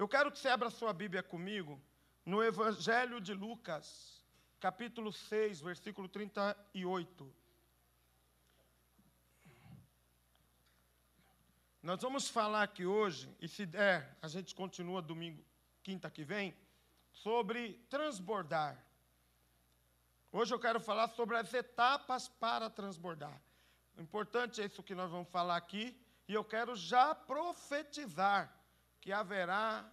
Eu quero que você abra sua Bíblia comigo no Evangelho de Lucas, capítulo 6, versículo 38. Nós vamos falar aqui hoje, e se der, a gente continua domingo, quinta que vem, sobre transbordar. Hoje eu quero falar sobre as etapas para transbordar. O importante é isso que nós vamos falar aqui, e eu quero já profetizar que haverá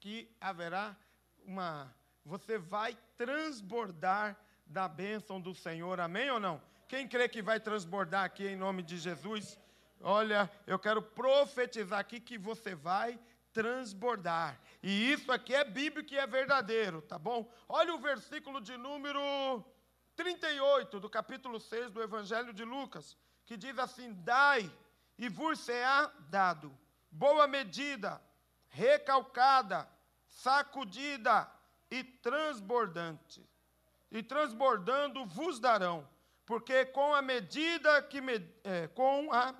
que haverá uma você vai transbordar da bênção do Senhor. Amém ou não? Quem crê que vai transbordar aqui em nome de Jesus? Olha, eu quero profetizar aqui que você vai transbordar. E isso aqui é bíblico e é verdadeiro, tá bom? Olha o versículo de número 38 do capítulo 6 do Evangelho de Lucas, que diz assim: Dai e vos será dado, boa medida, recalcada, sacudida e transbordante. E transbordando vos darão, porque com a medida que me, é, com a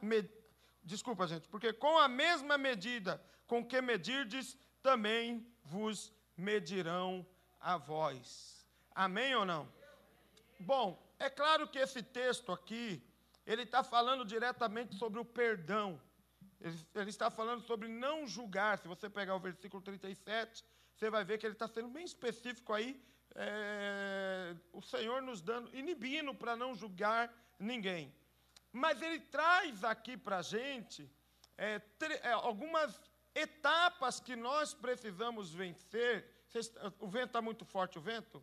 desculpa gente, porque com a mesma medida com que medirdes também vos medirão a vós. Amém ou não? Bom, é claro que esse texto aqui, ele está falando diretamente sobre o perdão. Ele, ele, está falando sobre não julgar. Se você pegar o versículo 37, você vai ver que ele está sendo bem específico aí. É, o Senhor nos dando, inibindo para não julgar ninguém. Mas ele traz aqui para a gente é, é, algumas etapas que nós precisamos vencer. o vento está muito forte, o vento?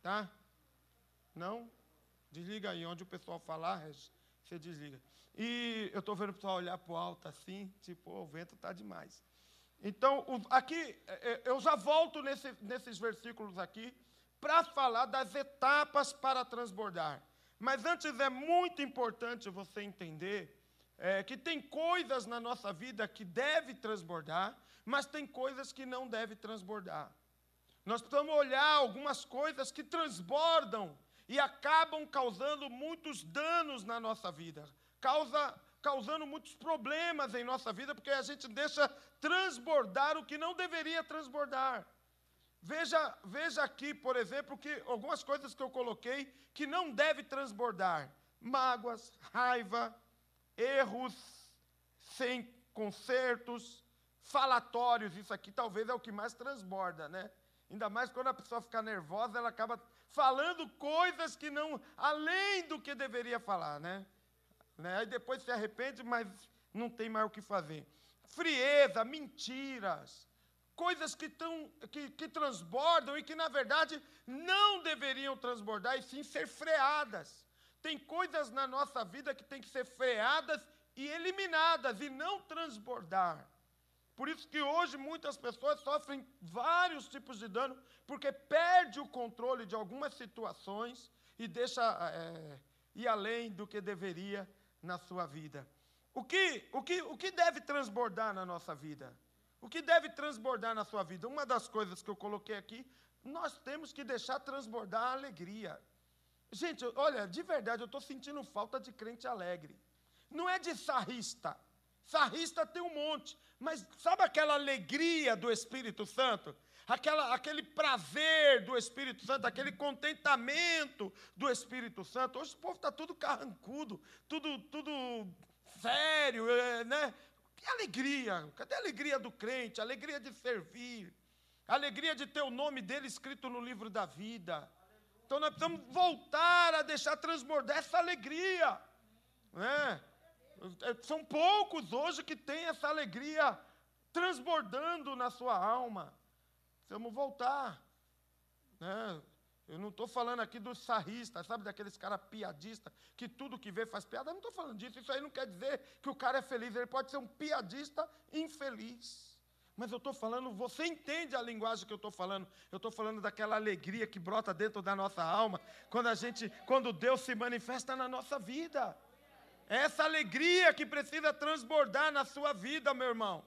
Tá? Não? Desliga aí, onde o pessoal falar, você desliga. E eu estou vendo o pessoal olhar para o alto assim, tipo, oh, o vento está demais. Então, aqui, é, é, eu já volto nesse, nesses versículos aqui para falar das etapas para transbordar. Mas antes é muito importante você entender é, que tem coisas na nossa vida que deve transbordar, mas tem coisas que não deve transbordar. Nós precisamos olhar algumas coisas que transbordam e acabam causando muitos danos na nossa vida, causa, causando muitos problemas em nossa vida, porque a gente deixa transbordar o que não deveria transbordar. Veja, veja aqui, por exemplo, que algumas coisas que eu coloquei que não deve transbordar: mágoas, raiva, erros, sem consertos, falatórios. Isso aqui talvez é o que mais transborda, né? Ainda mais quando a pessoa fica nervosa, ela acaba falando coisas que não, além do que deveria falar, né? Né? Aí depois se arrepende, mas não tem mais o que fazer. Frieza, mentiras, coisas que, tão, que, que transbordam e que, na verdade, não deveriam transbordar e sim ser freadas. Tem coisas na nossa vida que têm que ser freadas e eliminadas e não transbordar. Por isso que hoje muitas pessoas sofrem vários tipos de dano, porque perde o controle de algumas situações e deixa é, ir além do que deveria na sua vida. O que, o, que, o que deve transbordar na nossa vida? O que deve transbordar na sua vida? Uma das coisas que eu coloquei aqui, nós temos que deixar transbordar a alegria. Gente, olha, de verdade, eu estou sentindo falta de crente alegre. Não é de sarrista. Sarrista tem um monte. Mas sabe aquela alegria do Espírito Santo? Aquela, aquele prazer do Espírito Santo, aquele contentamento do Espírito Santo. Hoje o povo está tudo carrancudo, tudo, tudo sério, é, né? Que alegria! Cadê a alegria do crente? A alegria de servir, a alegria de ter o nome dele escrito no livro da vida. Então nós precisamos voltar a deixar transbordar essa alegria. Né? É, são poucos hoje que têm essa alegria transbordando na sua alma. Precisamos voltar. Né? Eu não estou falando aqui dos sarristas, sabe, daqueles caras piadistas, que tudo que vê faz piada. Eu não estou falando disso. Isso aí não quer dizer que o cara é feliz. Ele pode ser um piadista infeliz. Mas eu estou falando, você entende a linguagem que eu estou falando? Eu estou falando daquela alegria que brota dentro da nossa alma, quando a gente, quando Deus se manifesta na nossa vida. É essa alegria que precisa transbordar na sua vida, meu irmão.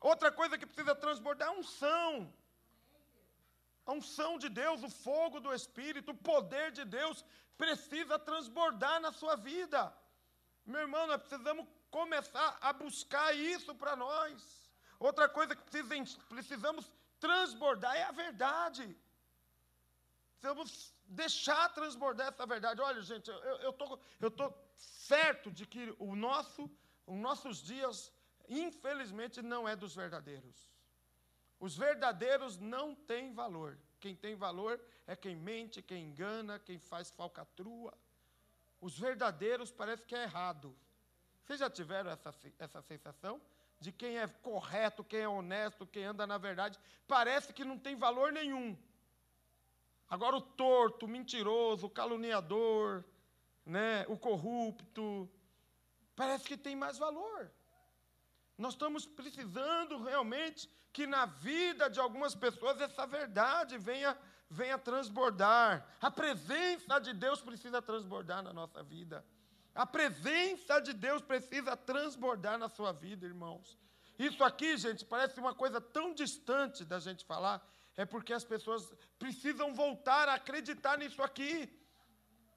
Outra coisa que precisa transbordar é unção. A unção de Deus, o fogo do Espírito, o poder de Deus precisa transbordar na sua vida. Meu irmão, nós precisamos começar a buscar isso para nós. outra coisa que precisamos transbordar é a verdade. Precisamos deixar transbordar essa verdade. Olha, gente, eu estou eu tô certo de que o nosso, os nossos dias, infelizmente, não é dos verdadeiros. Os verdadeiros não têm valor. Quem tem valor é quem mente, quem engana, quem faz falcatrua. Os verdadeiros parece que é errado. Vocês já tiveram essa, essa sensação? De quem é correto, quem é honesto, quem anda na verdade, parece que não tem valor nenhum. Agora o torto, o mentiroso, o caluniador, né, o corrupto, parece que tem mais valor. Nós estamos precisando realmente que na vida de algumas pessoas essa verdade venha, venha transbordar. A presença de Deus precisa transbordar na nossa vida. A presença de Deus precisa transbordar na sua vida, irmãos. Isso aqui, gente, parece uma coisa tão distante da gente falar, é porque as pessoas precisam voltar a acreditar nisso aqui.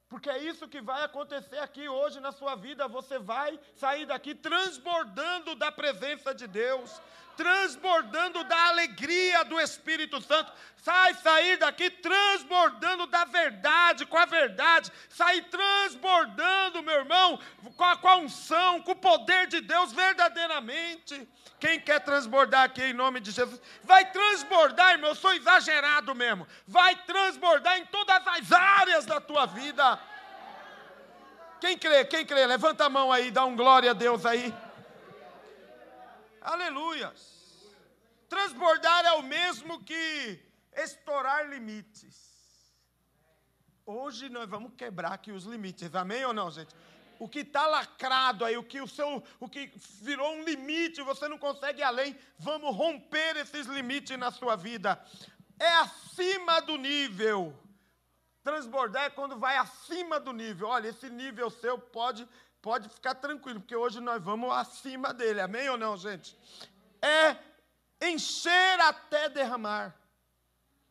Porque é isso que vai acontecer aqui hoje na sua vida. Você vai sair daqui transbordando da presença de Deus, transbordando da alegria do Espírito Santo. Sai sair daqui transbordando da verdade, com a verdade. Sair transbordando, meu irmão, com a, com a unção, com o poder de Deus verdadeiramente. Quem quer transbordar aqui em nome de Jesus? Vai transbordar, irmão. Eu sou exagerado mesmo. Vai transbordar em todas as áreas da tua vida. Quem crê? Quem crê? Levanta a mão aí, dá um glória a Deus aí. Aleluias. Transbordar é o mesmo que estourar limites. Hoje nós vamos quebrar aqui os limites, amém ou não, gente? O que está lacrado aí, o que o seu, o que virou um limite, você não consegue ir além, vamos romper esses limites na sua vida. É acima do nível. Transbordar é quando vai acima do nível. Olha, esse nível seu pode pode ficar tranquilo, porque hoje nós vamos acima dele. Amém ou não, gente? É encher até derramar.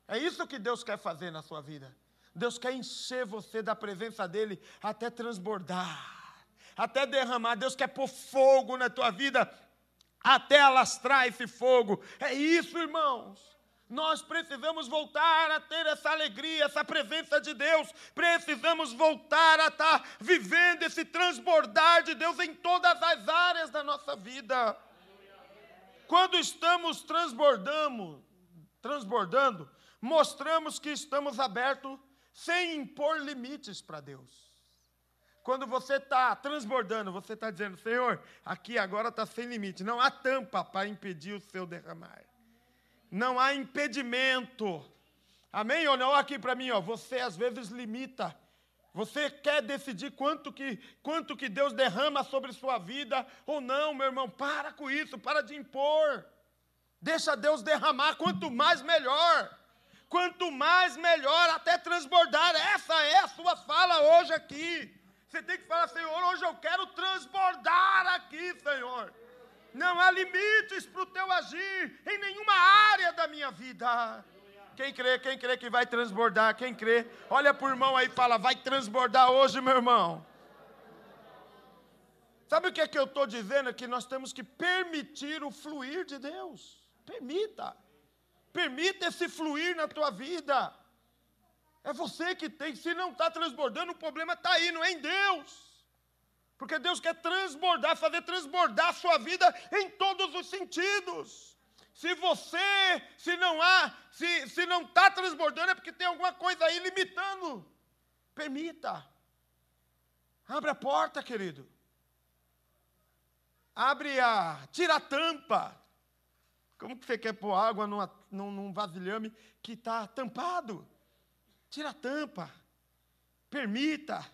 É isso que Deus quer fazer na sua vida. Deus quer encher você da presença dele até transbordar, até derramar. Deus quer pôr fogo na tua vida até alastrar esse fogo. É isso, irmãos. Nós precisamos voltar a ter essa alegria, essa presença de Deus. Precisamos voltar a estar vivendo esse transbordar de Deus em todas as áreas da nossa vida. Quando estamos transbordando, transbordando, mostramos que estamos abertos sem impor limites para Deus. Quando você está transbordando, você está dizendo, Senhor, aqui agora está sem limite. Não há tampa para impedir o seu derramar não há impedimento. Amém ou não? Aqui para mim, ó, você às vezes limita. Você quer decidir quanto que, quanto que Deus derrama sobre sua vida ou não, meu irmão? Para com isso, para de impor. Deixa Deus derramar, quanto mais melhor. Quanto mais melhor, até transbordar. Essa é a sua fala hoje aqui. Você tem que falar, Senhor, hoje eu quero transbordar aqui, Senhor. Não há limites para o teu agir em nenhuma área da minha vida. Quem crê, quem crê que vai transbordar, quem crê, olha o irmão aí e fala: vai transbordar hoje, meu irmão. Sabe o que é que eu estou dizendo? É que nós temos que permitir o fluir de Deus. Permita. Permita esse fluir na tua vida. É você que tem. Se não está transbordando, o problema está aí, não é em Deus. Porque Deus quer transbordar, fazer transbordar a sua vida em todos os sentidos. Se você, se não há, se, se não está transbordando, é porque tem alguma coisa aí limitando. Permita. Abre a porta, querido. Abre a. Tira a tampa. Como que você quer pôr água numa, num, num vasilhame que está tampado? Tira a tampa. Permita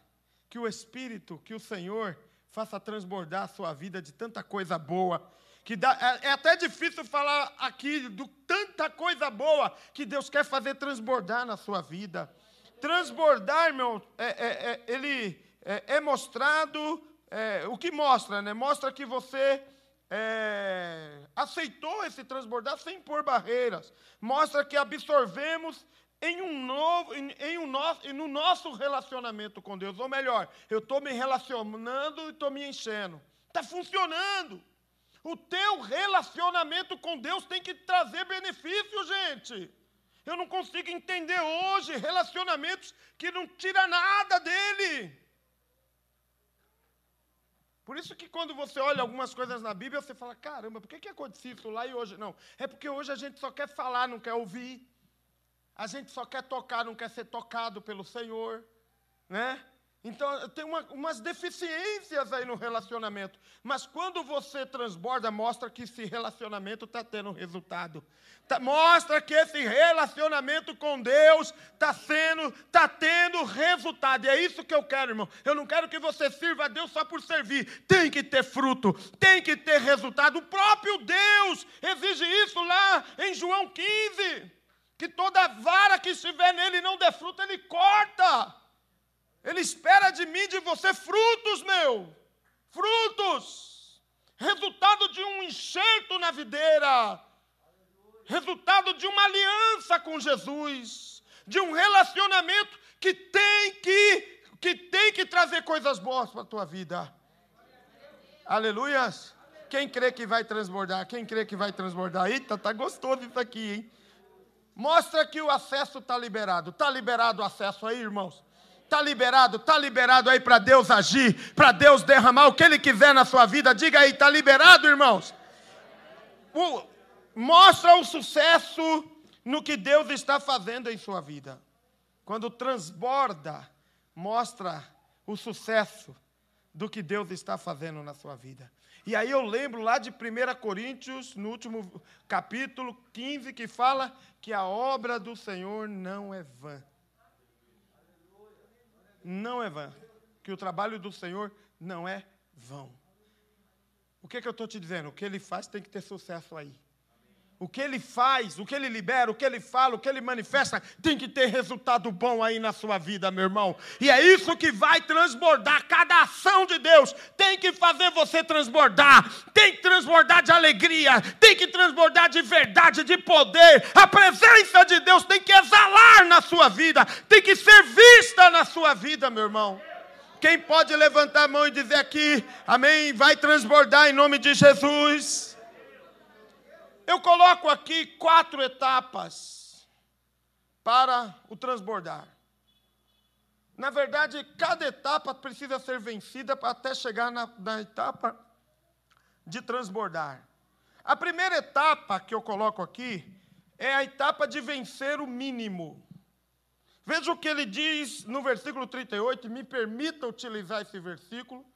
que o Espírito, que o Senhor faça transbordar a sua vida de tanta coisa boa. Que dá, é, é até difícil falar aqui de tanta coisa boa que Deus quer fazer transbordar na sua vida. Transbordar, meu, é, é, é ele é, é mostrado, é, o que mostra, né? Mostra que você aceitou esse transbordar sem pôr barreiras. Mostra que absorvemos em um novo, em, em um nosso, no nosso relacionamento com Deus. Ou melhor, eu estou me relacionando e estou me enchendo. Está funcionando. O teu relacionamento com Deus tem que trazer benefício, gente. Eu não consigo entender hoje relacionamentos que não tira nada dele. Por isso que quando você olha algumas coisas na Bíblia, você fala, caramba, por que, que aconteceu isso lá e hoje não? É porque hoje a gente só quer falar, não quer ouvir. A gente só quer tocar, não quer ser tocado pelo Senhor. Né? Então, tem uma, umas deficiências aí no relacionamento. Mas quando você transborda, mostra que esse relacionamento está tendo resultado. Tá, mostra que esse relacionamento com Deus está sendo, está tendo resultado. E é isso que eu quero, irmão. Eu não quero que você sirva a Deus só por servir. Tem que ter fruto, tem que ter resultado. O próprio Deus exige isso lá em João 15. Que toda vara que estiver nele não dê fruto, ele corta. Ele espera de mim, de você, frutos, meu. Frutos. Resultado de um enxerto na videira. Resultado de uma aliança com Jesus. De um relacionamento que tem que, que, tem que trazer coisas boas para a tua vida. Aleluias. Quem crê que vai transbordar? Quem crê que vai transbordar? Eita, tá gostoso isso aqui, hein? Mostra que o acesso está liberado. Está liberado o acesso aí, irmãos? Está liberado, está liberado aí para Deus agir, para Deus derramar o que Ele quiser na sua vida. Diga aí, está liberado, irmãos? O, mostra o sucesso no que Deus está fazendo em sua vida. Quando transborda, mostra o sucesso do que Deus está fazendo na sua vida. E aí eu lembro lá de 1 Coríntios, no último capítulo 15, que fala que a obra do Senhor não é vã não é vã. Que o trabalho do Senhor não é vão. O que, é que eu estou te dizendo? O que ele faz tem que ter sucesso aí. O que ele faz, o que ele libera, o que ele fala, o que ele manifesta, tem que ter resultado bom aí na sua vida, meu irmão. E é isso que vai transbordar. Cada ação de Deus tem que fazer você transbordar, tem que transbordar de alegria, tem que transbordar de verdade, de poder. A presença de Deus tem que exalar na sua vida, tem que ser vista na sua vida, meu irmão. Quem pode levantar a mão e dizer aqui, amém, vai transbordar em nome de Jesus. Eu coloco aqui quatro etapas para o transbordar. Na verdade, cada etapa precisa ser vencida até chegar na, na etapa de transbordar. A primeira etapa que eu coloco aqui é a etapa de vencer o mínimo. Veja o que ele diz no versículo 38, me permita utilizar esse versículo.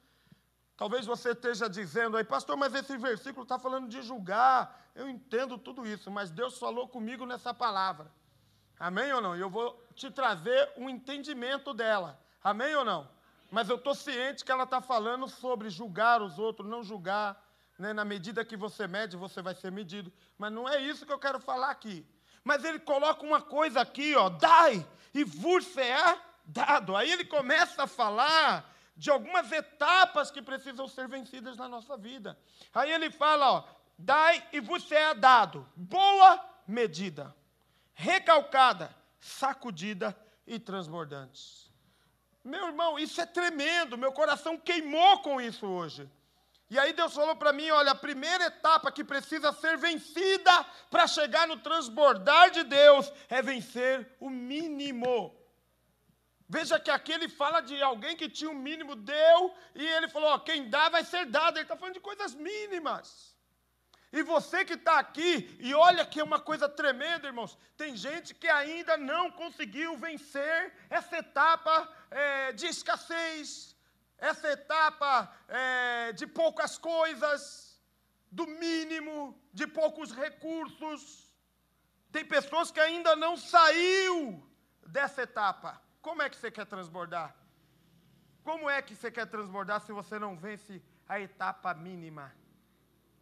Talvez você esteja dizendo aí, pastor, mas esse versículo está falando de julgar. Eu entendo tudo isso, mas Deus falou comigo nessa palavra. Amém ou não? E eu vou te trazer um entendimento dela. Amém ou não? Mas eu estou ciente que ela está falando sobre julgar os outros, não julgar. Né? Na medida que você mede, você vai ser medido. Mas não é isso que eu quero falar aqui. Mas ele coloca uma coisa aqui, ó, dai e vos é dado. Aí ele começa a falar de algumas etapas que precisam ser vencidas na nossa vida. Aí ele fala, ó, dai e vos é dado, boa medida, recalcada, sacudida e transbordante. Meu irmão, isso é tremendo, meu coração queimou com isso hoje. E aí Deus falou para mim, olha, a primeira etapa que precisa ser vencida para chegar no transbordar de Deus é vencer o mínimo. Veja que aqui ele fala de alguém que tinha o um mínimo, deu, e ele falou: ó, quem dá vai ser dado. Ele está falando de coisas mínimas. E você que está aqui, e olha que é uma coisa tremenda, irmãos, tem gente que ainda não conseguiu vencer essa etapa é, de escassez, essa etapa é, de poucas coisas, do mínimo, de poucos recursos. Tem pessoas que ainda não saiu dessa etapa. Como é que você quer transbordar? Como é que você quer transbordar se você não vence a etapa mínima?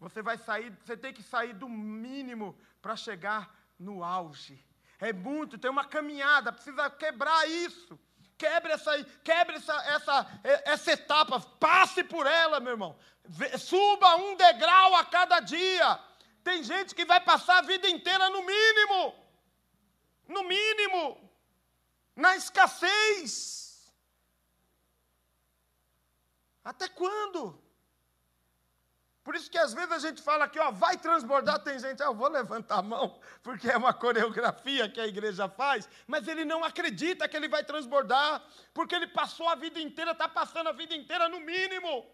Você vai sair, você tem que sair do mínimo para chegar no auge. É muito, tem uma caminhada, precisa quebrar isso. Quebre essa, quebre essa, essa, essa etapa, passe por ela, meu irmão. Suba um degrau a cada dia. Tem gente que vai passar a vida inteira no mínimo. No mínimo na escassez. Até quando? Por isso que às vezes a gente fala aqui, ó, vai transbordar, tem gente, ah, eu vou levantar a mão, porque é uma coreografia que a igreja faz, mas ele não acredita que ele vai transbordar, porque ele passou a vida inteira, está passando a vida inteira no mínimo.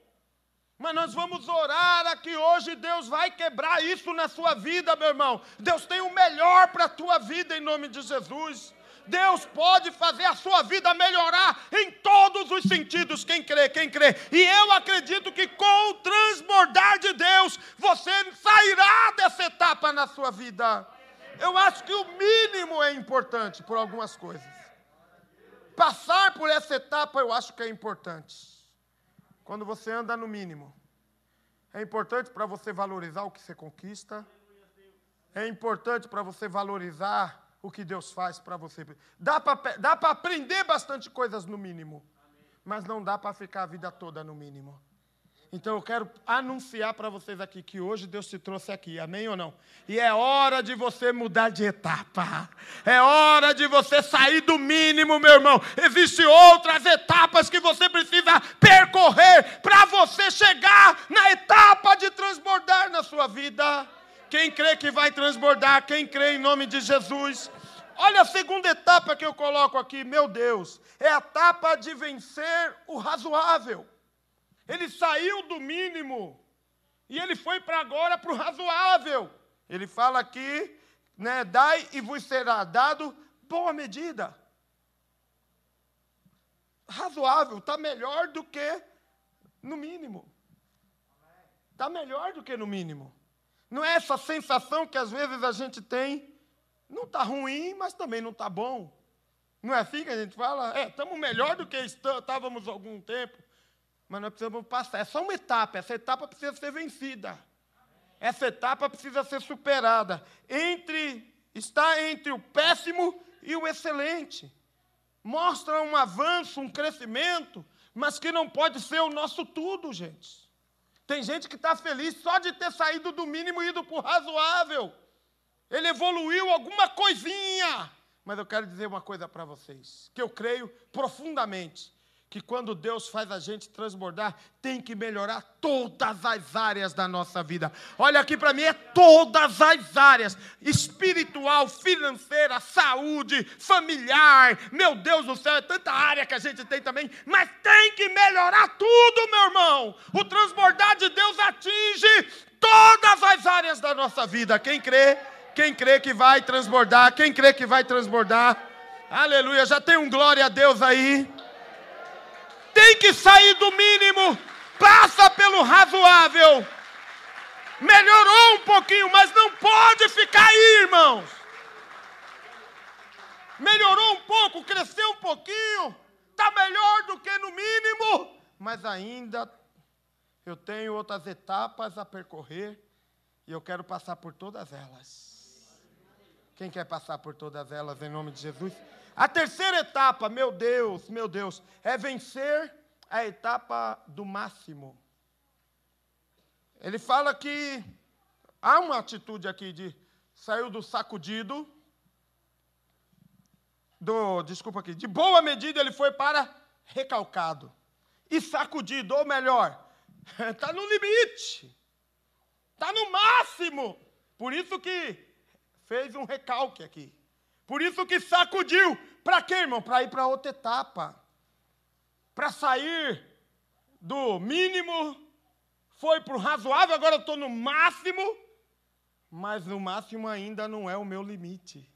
Mas nós vamos orar aqui hoje, Deus vai quebrar isso na sua vida, meu irmão. Deus tem o melhor para a tua vida em nome de Jesus. Deus pode fazer a sua vida melhorar em todos os sentidos. Quem crê, quem crê. E eu acredito que com o transbordar de Deus, você sairá dessa etapa na sua vida. Eu acho que o mínimo é importante por algumas coisas. Passar por essa etapa eu acho que é importante. Quando você anda no mínimo. É importante para você valorizar o que você conquista. É importante para você valorizar o que Deus faz para você. Dá para aprender bastante coisas no mínimo, mas não dá para ficar a vida toda no mínimo. Então eu quero anunciar para vocês aqui que hoje Deus te trouxe aqui, amém ou não? E é hora de você mudar de etapa. É hora de você sair do mínimo, meu irmão. Existem outras etapas que você precisa percorrer para você chegar na etapa de transbordar na sua vida. Quem crê que vai transbordar, quem crê em nome de Jesus. Olha a segunda etapa que eu coloco aqui, meu Deus, é a etapa de vencer o razoável. Ele saiu do mínimo e ele foi para agora para o razoável. Ele fala aqui, né, dai e vos será dado boa medida. Razoável, está melhor do que no mínimo. Está melhor do que no mínimo. Não é essa sensação que às vezes a gente tem, não está ruim, mas também não está bom. Não é assim que a gente fala? É, estamos melhor do que estávamos há algum tempo, mas nós precisamos passar. É só uma etapa, essa etapa precisa ser vencida. Essa etapa precisa ser superada. Entre está entre o péssimo e o excelente. Mostra um avanço, um crescimento, mas que não pode ser o nosso tudo, gente. Tem gente que está feliz só de ter saído do mínimo e ido para o razoável. Ele evoluiu alguma coisinha. Mas eu quero dizer uma coisa para vocês, que eu creio profundamente que quando Deus faz a gente transbordar, tem que melhorar todas as áreas da nossa vida. Olha aqui para mim, é todas as áreas: espiritual, financeira, saúde, familiar. Meu Deus do céu, é tanta área que a gente tem também, mas tem que melhorar tudo, meu irmão. O transbordar de Deus atinge todas as áreas da nossa vida. Quem crê? Quem crê que vai transbordar? Quem crê que vai transbordar? Aleluia, já tem um glória a Deus aí tem que sair do mínimo, passa pelo razoável. Melhorou um pouquinho, mas não pode ficar aí, irmãos. Melhorou um pouco, cresceu um pouquinho, está melhor do que no mínimo, mas ainda eu tenho outras etapas a percorrer e eu quero passar por todas elas. Quem quer passar por todas elas em nome de Jesus? A terceira etapa, meu Deus, meu Deus, é vencer a etapa do máximo. Ele fala que há uma atitude aqui de saiu do sacudido, do, desculpa aqui, de boa medida ele foi para recalcado. E sacudido, ou melhor, está no limite, está no máximo. Por isso que fez um recalque aqui. Por isso que sacudiu. Para quê, irmão? Para ir para outra etapa. Para sair do mínimo, foi para o razoável, agora eu estou no máximo, mas no máximo ainda não é o meu limite.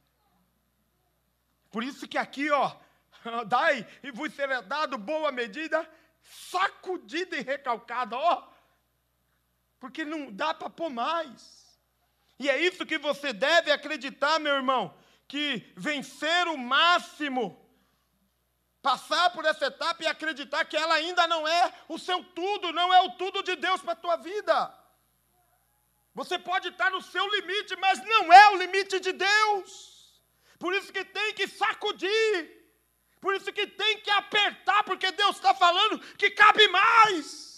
Por isso que aqui, ó, dai e vos será dado boa medida, sacudida e recalcada, ó, porque não dá para pôr mais. E é isso que você deve acreditar, meu irmão que vencer o máximo, passar por essa etapa e acreditar que ela ainda não é o seu tudo, não é o tudo de Deus para a tua vida. Você pode estar no seu limite, mas não é o limite de Deus. Por isso que tem que sacudir. Por isso que tem que apertar, porque Deus está falando que cabe mais.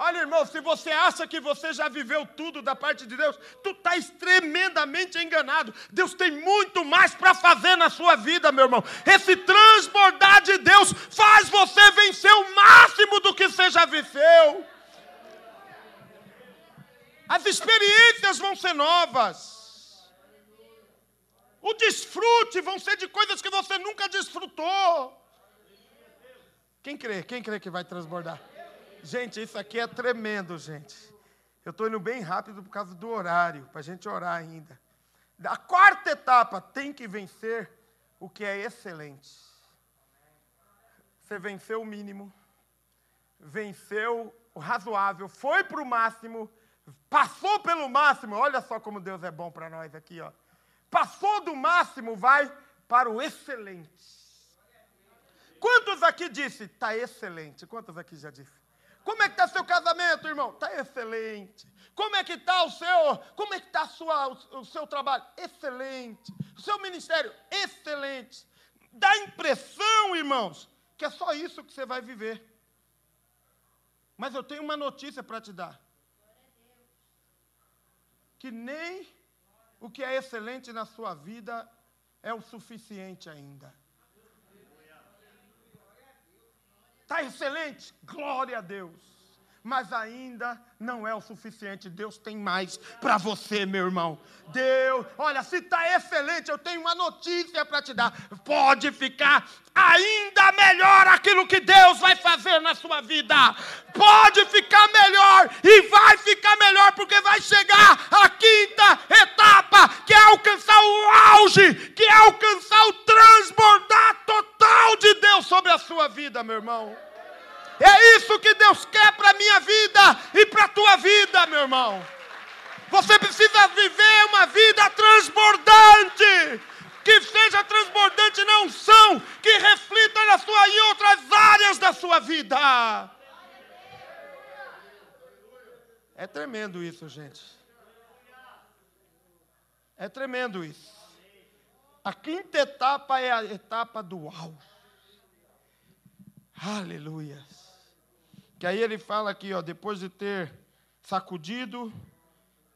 Olha, irmão, se você acha que você já viveu tudo da parte de Deus, tu está tremendamente enganado. Deus tem muito mais para fazer na sua vida, meu irmão. Esse transbordar de Deus faz você vencer o máximo do que você já venceu. As experiências vão ser novas. O desfrute vão ser de coisas que você nunca desfrutou. Quem crê? Quem crê que vai transbordar? Gente, isso aqui é tremendo, gente. Eu estou indo bem rápido por causa do horário, para a gente orar ainda. A quarta etapa tem que vencer o que é excelente. Você venceu o mínimo, venceu o razoável, foi para o máximo, passou pelo máximo. Olha só como Deus é bom para nós aqui, ó. Passou do máximo, vai para o excelente. Quantos aqui disse? Está excelente. Quantos aqui já disse? Como é que está seu casamento, irmão? Está excelente. Como é que está o seu, como é que está o, o seu trabalho? Excelente. O seu ministério? Excelente. Dá impressão, irmãos, que é só isso que você vai viver. Mas eu tenho uma notícia para te dar. Que nem o que é excelente na sua vida é o suficiente ainda. Está excelente? Glória a Deus. Mas ainda não é o suficiente. Deus tem mais para você, meu irmão. Deus, olha, se está excelente, eu tenho uma notícia para te dar. Pode ficar ainda melhor aquilo que Deus vai fazer na sua vida. Pode ficar melhor e vai ficar melhor, porque vai chegar a quinta etapa, que é alcançar o auge, que é alcançar o transbordar total de Deus sobre a sua vida, meu irmão. É isso que Deus quer para a minha vida e para a tua vida, meu irmão. Você precisa viver uma vida transbordante. Que seja transbordante na unção, que reflita na sua em outras áreas da sua vida. É tremendo isso, gente. É tremendo isso. A quinta etapa é a etapa do auge. Aleluia. Que aí ele fala aqui, ó, depois de ter sacudido,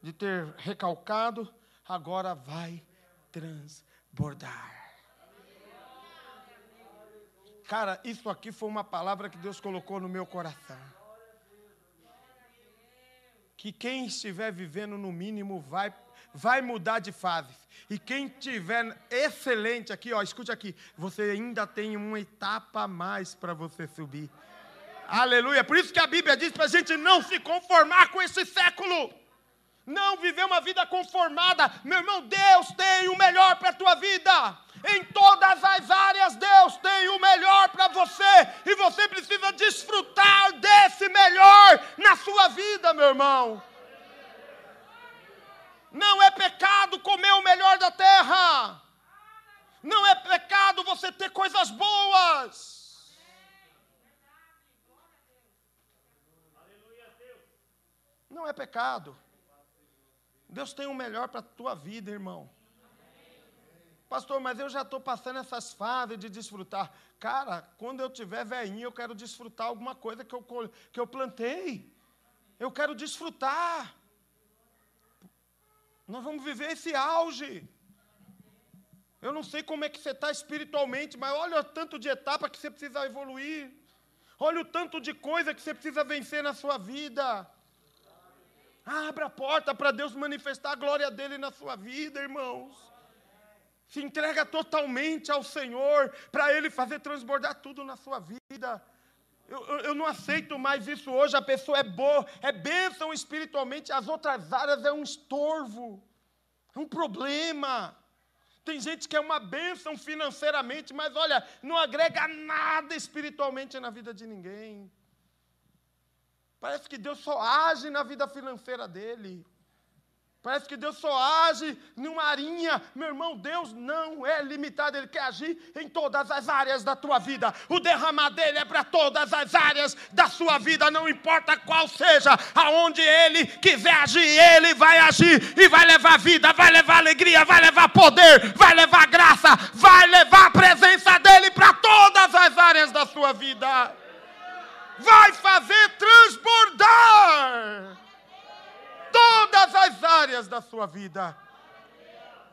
de ter recalcado, agora vai transbordar. Cara, isso aqui foi uma palavra que Deus colocou no meu coração. Que quem estiver vivendo no mínimo vai vai mudar de fase. E quem tiver excelente aqui, ó, escute aqui, você ainda tem uma etapa a mais para você subir. Aleluia. Por isso que a Bíblia diz para a gente não se conformar com esse século. Não viver uma vida conformada. Meu irmão, Deus tem o melhor para a tua vida. Em todas as áreas, Deus tem o melhor para você. E você precisa desfrutar desse melhor na sua vida, meu irmão. Não é pecado comer o melhor da terra. Não é pecado você ter coisas boas. Não é pecado. Deus tem o melhor para a tua vida, irmão. Pastor, mas eu já estou passando essas fases de desfrutar. Cara, quando eu tiver velhinho, eu quero desfrutar alguma coisa que eu, que eu plantei. Eu quero desfrutar. Nós vamos viver esse auge. Eu não sei como é que você está espiritualmente, mas olha o tanto de etapa que você precisa evoluir. Olha o tanto de coisa que você precisa vencer na sua vida. Abra a porta para Deus manifestar a glória dele na sua vida, irmãos. Se entrega totalmente ao Senhor para Ele fazer transbordar tudo na sua vida. Eu, eu, eu, não aceito mais isso hoje. A pessoa é boa, é bênção espiritualmente, as outras áreas é um estorvo, é um problema. Tem gente que é uma bênção financeiramente, mas olha, não agrega nada espiritualmente na vida de ninguém. Parece que Deus só age na vida financeira dele. Parece que Deus só age numa arinha. Meu irmão, Deus não é limitado, Ele quer agir em todas as áreas da tua vida. O derramar dele é para todas as áreas da sua vida, não importa qual seja, aonde Ele quiser agir, Ele vai agir e vai levar vida, vai levar alegria, vai levar poder, vai levar graça, vai levar a presença dEle para todas as áreas da sua vida vai fazer transbordar todas as áreas da sua vida.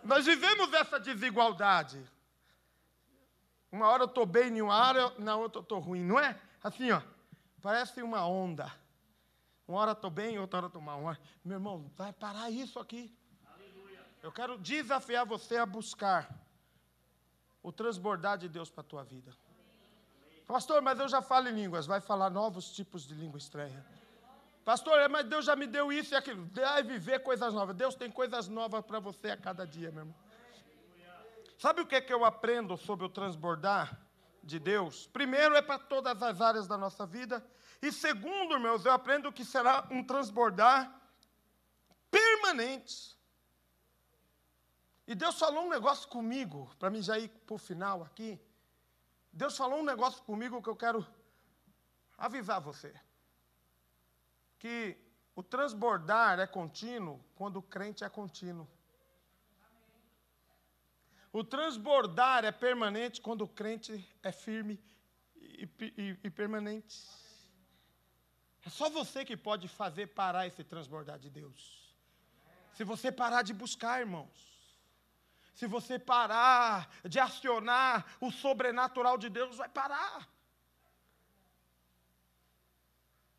Nós vivemos essa desigualdade. Uma hora eu estou bem em uma área, na outra eu estou ruim, não é? Assim, ó, parece uma onda. Uma hora estou bem, outra hora estou mal. Hora... Meu irmão, vai parar isso aqui. Eu quero desafiar você a buscar o transbordar de Deus para a tua vida. Pastor, mas eu já falo em línguas. Vai falar novos tipos de língua estranha. Pastor, é, mas Deus já me deu isso e aquilo. Vai viver coisas novas. Deus tem coisas novas para você a cada dia, meu irmão. Sabe o que, é que eu aprendo sobre o transbordar de Deus? Primeiro, é para todas as áreas da nossa vida. E segundo, irmãos, eu aprendo que será um transbordar permanente. E Deus falou um negócio comigo, para mim já ir para o final aqui. Deus falou um negócio comigo que eu quero avisar você. Que o transbordar é contínuo quando o crente é contínuo. O transbordar é permanente quando o crente é firme e, e, e, permanente. É só você que pode fazer parar esse transbordar de Deus. Se você parar de buscar, irmãos se você parar de acionar o sobrenatural de Deus, vai parar.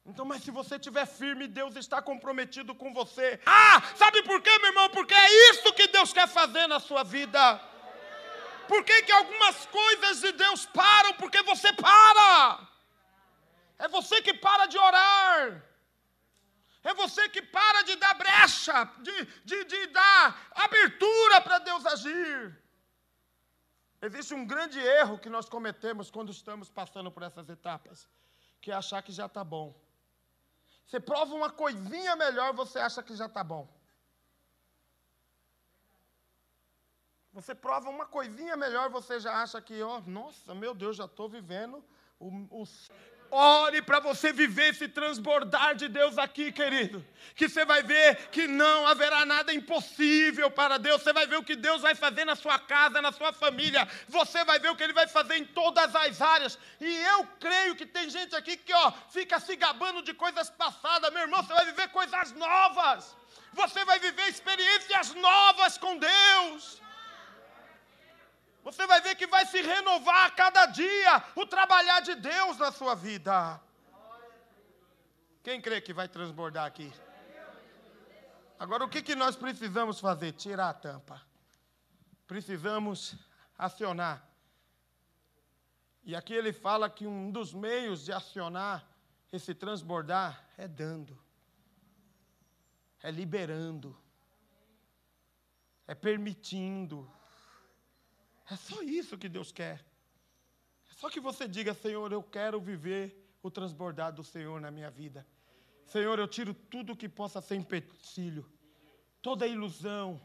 Então, mas se você estiver firme, Deus está comprometido com você. Ah, sabe por quê, meu irmão? Porque é isso que Deus quer fazer na sua vida. Por que, que algumas coisas de Deus param? Porque você para. É você que para de orar. É você que para de dar brecha, de, de, de dar abertura para Deus agir. Existe um grande erro que nós cometemos quando estamos passando por essas etapas, que é achar que já está bom. Você prova uma coisinha melhor, você acha que já está bom. Você prova uma coisinha melhor, você já acha que, ó, oh, nossa, meu Deus, já estou vivendo o, o Ore para você viver esse transbordar de Deus aqui, querido. Que você vai ver que não haverá nada impossível para Deus. Você vai ver o que Deus vai fazer na sua casa, na sua família. Você vai ver o que Ele vai fazer em todas as áreas. E eu creio que tem gente aqui que ó, fica se gabando de coisas passadas. Meu irmão, você vai viver coisas novas. Você vai viver experiências novas com Deus. Você vai ver que vai se renovar a cada dia o trabalhar de Deus na sua vida. Quem crê que vai transbordar aqui? Agora, o que, que nós precisamos fazer? Tirar a tampa. Precisamos acionar. E aqui ele fala que um dos meios de acionar esse transbordar é dando, é liberando, é permitindo é só isso que Deus quer. É só que você diga, Senhor, eu quero viver o transbordar do Senhor na minha vida. Senhor, eu tiro tudo que possa ser empecilho, toda ilusão,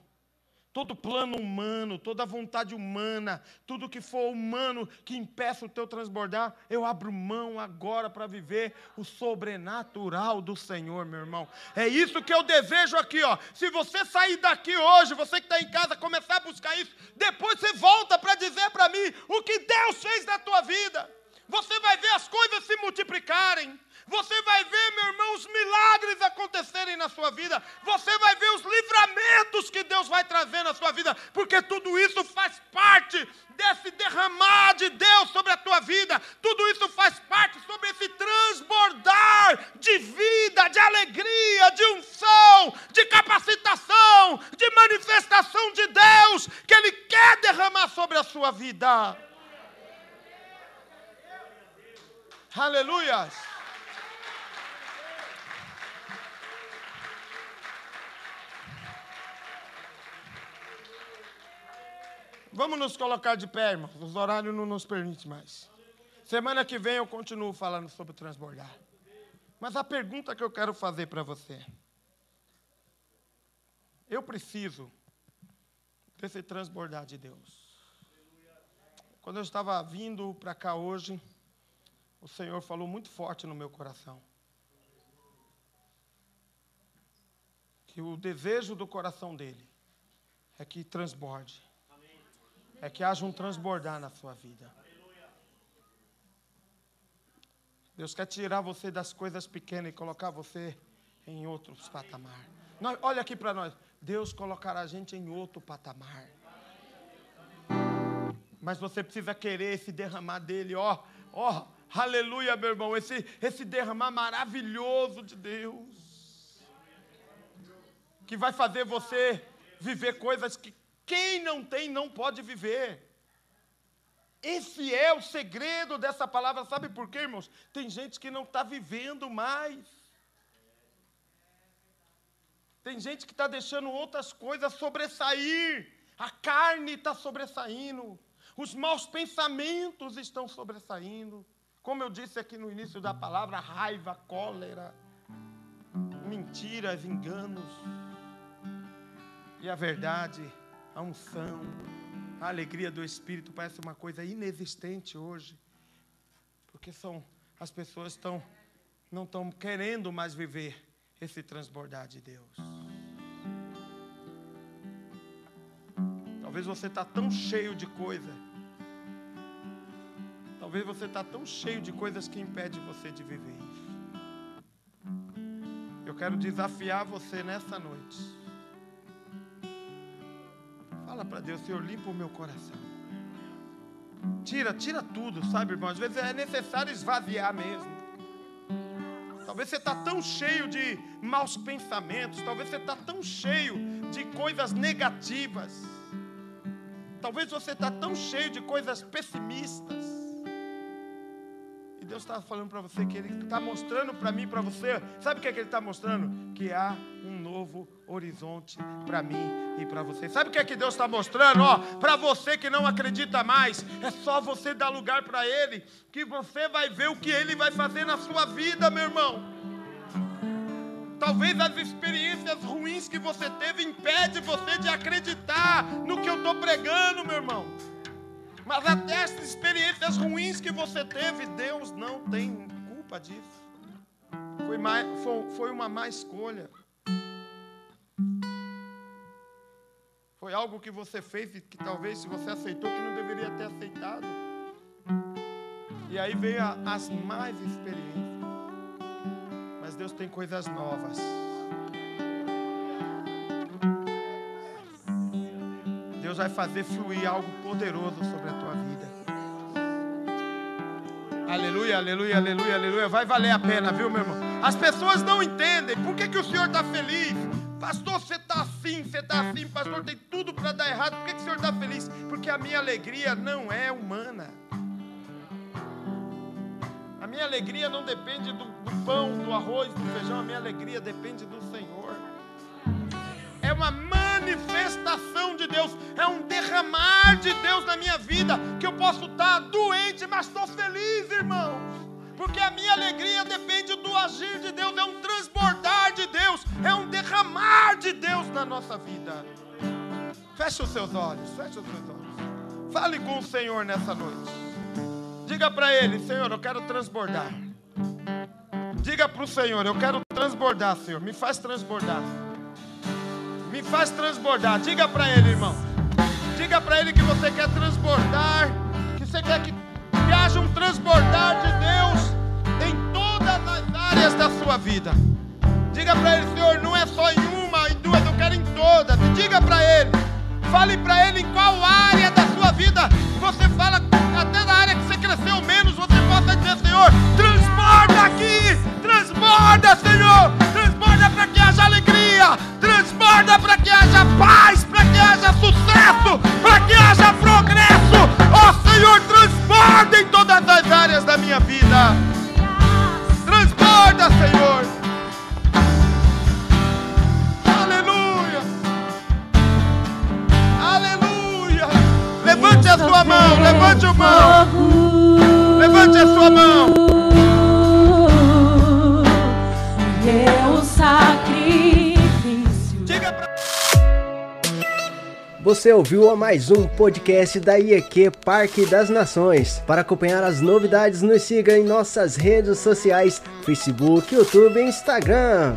todo plano humano, toda vontade humana, tudo que for humano que impeça o teu transbordar, eu abro mão agora para viver o sobrenatural do Senhor, meu irmão. É isso que eu desejo aqui, ó. Se você sair daqui hoje, você que está em casa, começar a buscar isso, depois você volta para dizer para mim o que Deus fez na tua vida. Você vai ver as coisas se multiplicarem. Você vai ver, meu irmão, os milagres acontecerem na sua vida. Você vai ver os livramentos que Deus vai trazer na sua vida, porque tudo isso faz parte desse derramar de Deus sobre a tua vida. Tudo isso faz parte sobre esse transbordar de vida, de alegria, de unção, de capacitação, de manifestação de Deus que Ele quer derramar sobre a sua vida. Aleluias. Vamos nos colocar de pé, irmãos. Os horários não nos permitem mais. Semana que vem eu continuo falando sobre transbordar. Mas a pergunta que eu quero fazer para você. Eu preciso desse transbordar de Deus. Quando eu estava vindo para cá hoje, o Senhor falou muito forte no meu coração. Que o desejo do coração dele é que transborde é que haja um transbordar na sua vida. Deus quer tirar você das coisas pequenas e colocar você em outros patamar. Nós, olha aqui para nós. Deus colocará a gente em outro patamar. Mas você precisa querer se derramar dele, ó, ó, aleluia, meu irmão, esse, esse derramar maravilhoso de Deus, que vai fazer você viver coisas que quem não tem não pode viver. Esse é o segredo dessa palavra, sabe por quê, irmãos? Tem gente que não está vivendo mais. Tem gente que está deixando outras coisas sobressair. A carne está sobressaindo. Os maus pensamentos estão sobressaindo. Como eu disse aqui no início da palavra, raiva, cólera, mentiras, enganos. E a verdade, a unção, a alegria do Espírito parece uma coisa inexistente hoje. Porque são as pessoas estão não estão querendo mais viver esse transbordar de Deus. Talvez você está tão cheio de coisa. Talvez você está tão cheio de coisas que impede você de viver isso. Eu quero desafiar você nessa noite. Para Deus, Senhor, limpa o meu coração. Tira, tira tudo, sabe, irmão? Às vezes é necessário esvaziar mesmo. Talvez você está tão cheio de maus pensamentos, talvez você está tão cheio de coisas negativas. Talvez você está tão cheio de coisas pessimistas. E Deus está falando para você que Ele está mostrando para mim, para você. Sabe o que, é que Ele está mostrando? Que há um novo horizonte para mim e para você. Sabe o que é que Deus está mostrando? Ó, para você que não acredita mais, é só você dar lugar para Ele, que você vai ver o que Ele vai fazer na sua vida, meu irmão. Talvez as experiências ruins que você teve impede você de acreditar no que eu estou pregando, meu irmão. Mas até essas experiências ruins que você teve, Deus não tem culpa disso. Foi, mais, foi, foi uma má escolha. Foi algo que você fez e que talvez se você aceitou que não deveria ter aceitado. E aí veio a, as mais experiências. Mas Deus tem coisas novas. Deus vai fazer fluir algo poderoso sobre a tua vida. Aleluia, aleluia, aleluia, aleluia. Vai valer a pena, viu, meu irmão? As pessoas não entendem. Por que, que o Senhor está feliz? Pastor, você está assim, você está assim, pastor, tem tudo para dar errado. Por que, que o Senhor está feliz? Porque a minha alegria não é humana. A minha alegria não depende do, do pão, do arroz, do feijão. A minha alegria depende do Senhor. É uma manifestação de Deus, é um derramar de Deus na minha vida. Que eu posso estar doente, mas estou feliz, irmãos. Porque a minha alegria depende do agir de Deus, é um transbordar de Deus, é um derramar de Deus na nossa vida. Feche os seus olhos, feche os seus olhos. Fale com o Senhor nessa noite. Diga para Ele, Senhor, eu quero transbordar. Diga para o Senhor, eu quero transbordar, Senhor. Me faz transbordar. Me faz transbordar. Diga para Ele, irmão. Diga para Ele que você quer transbordar. Que você quer que, que haja um transbordar de Deus em todas as áreas da sua vida. Diga para Ele, Senhor, não é só em uma, em duas, eu quero em todas. Diga para Ele. Fale para Ele em qual área Você ouviu a mais um podcast da IEQ Parque das Nações. Para acompanhar as novidades, nos siga em nossas redes sociais: Facebook, YouTube e Instagram.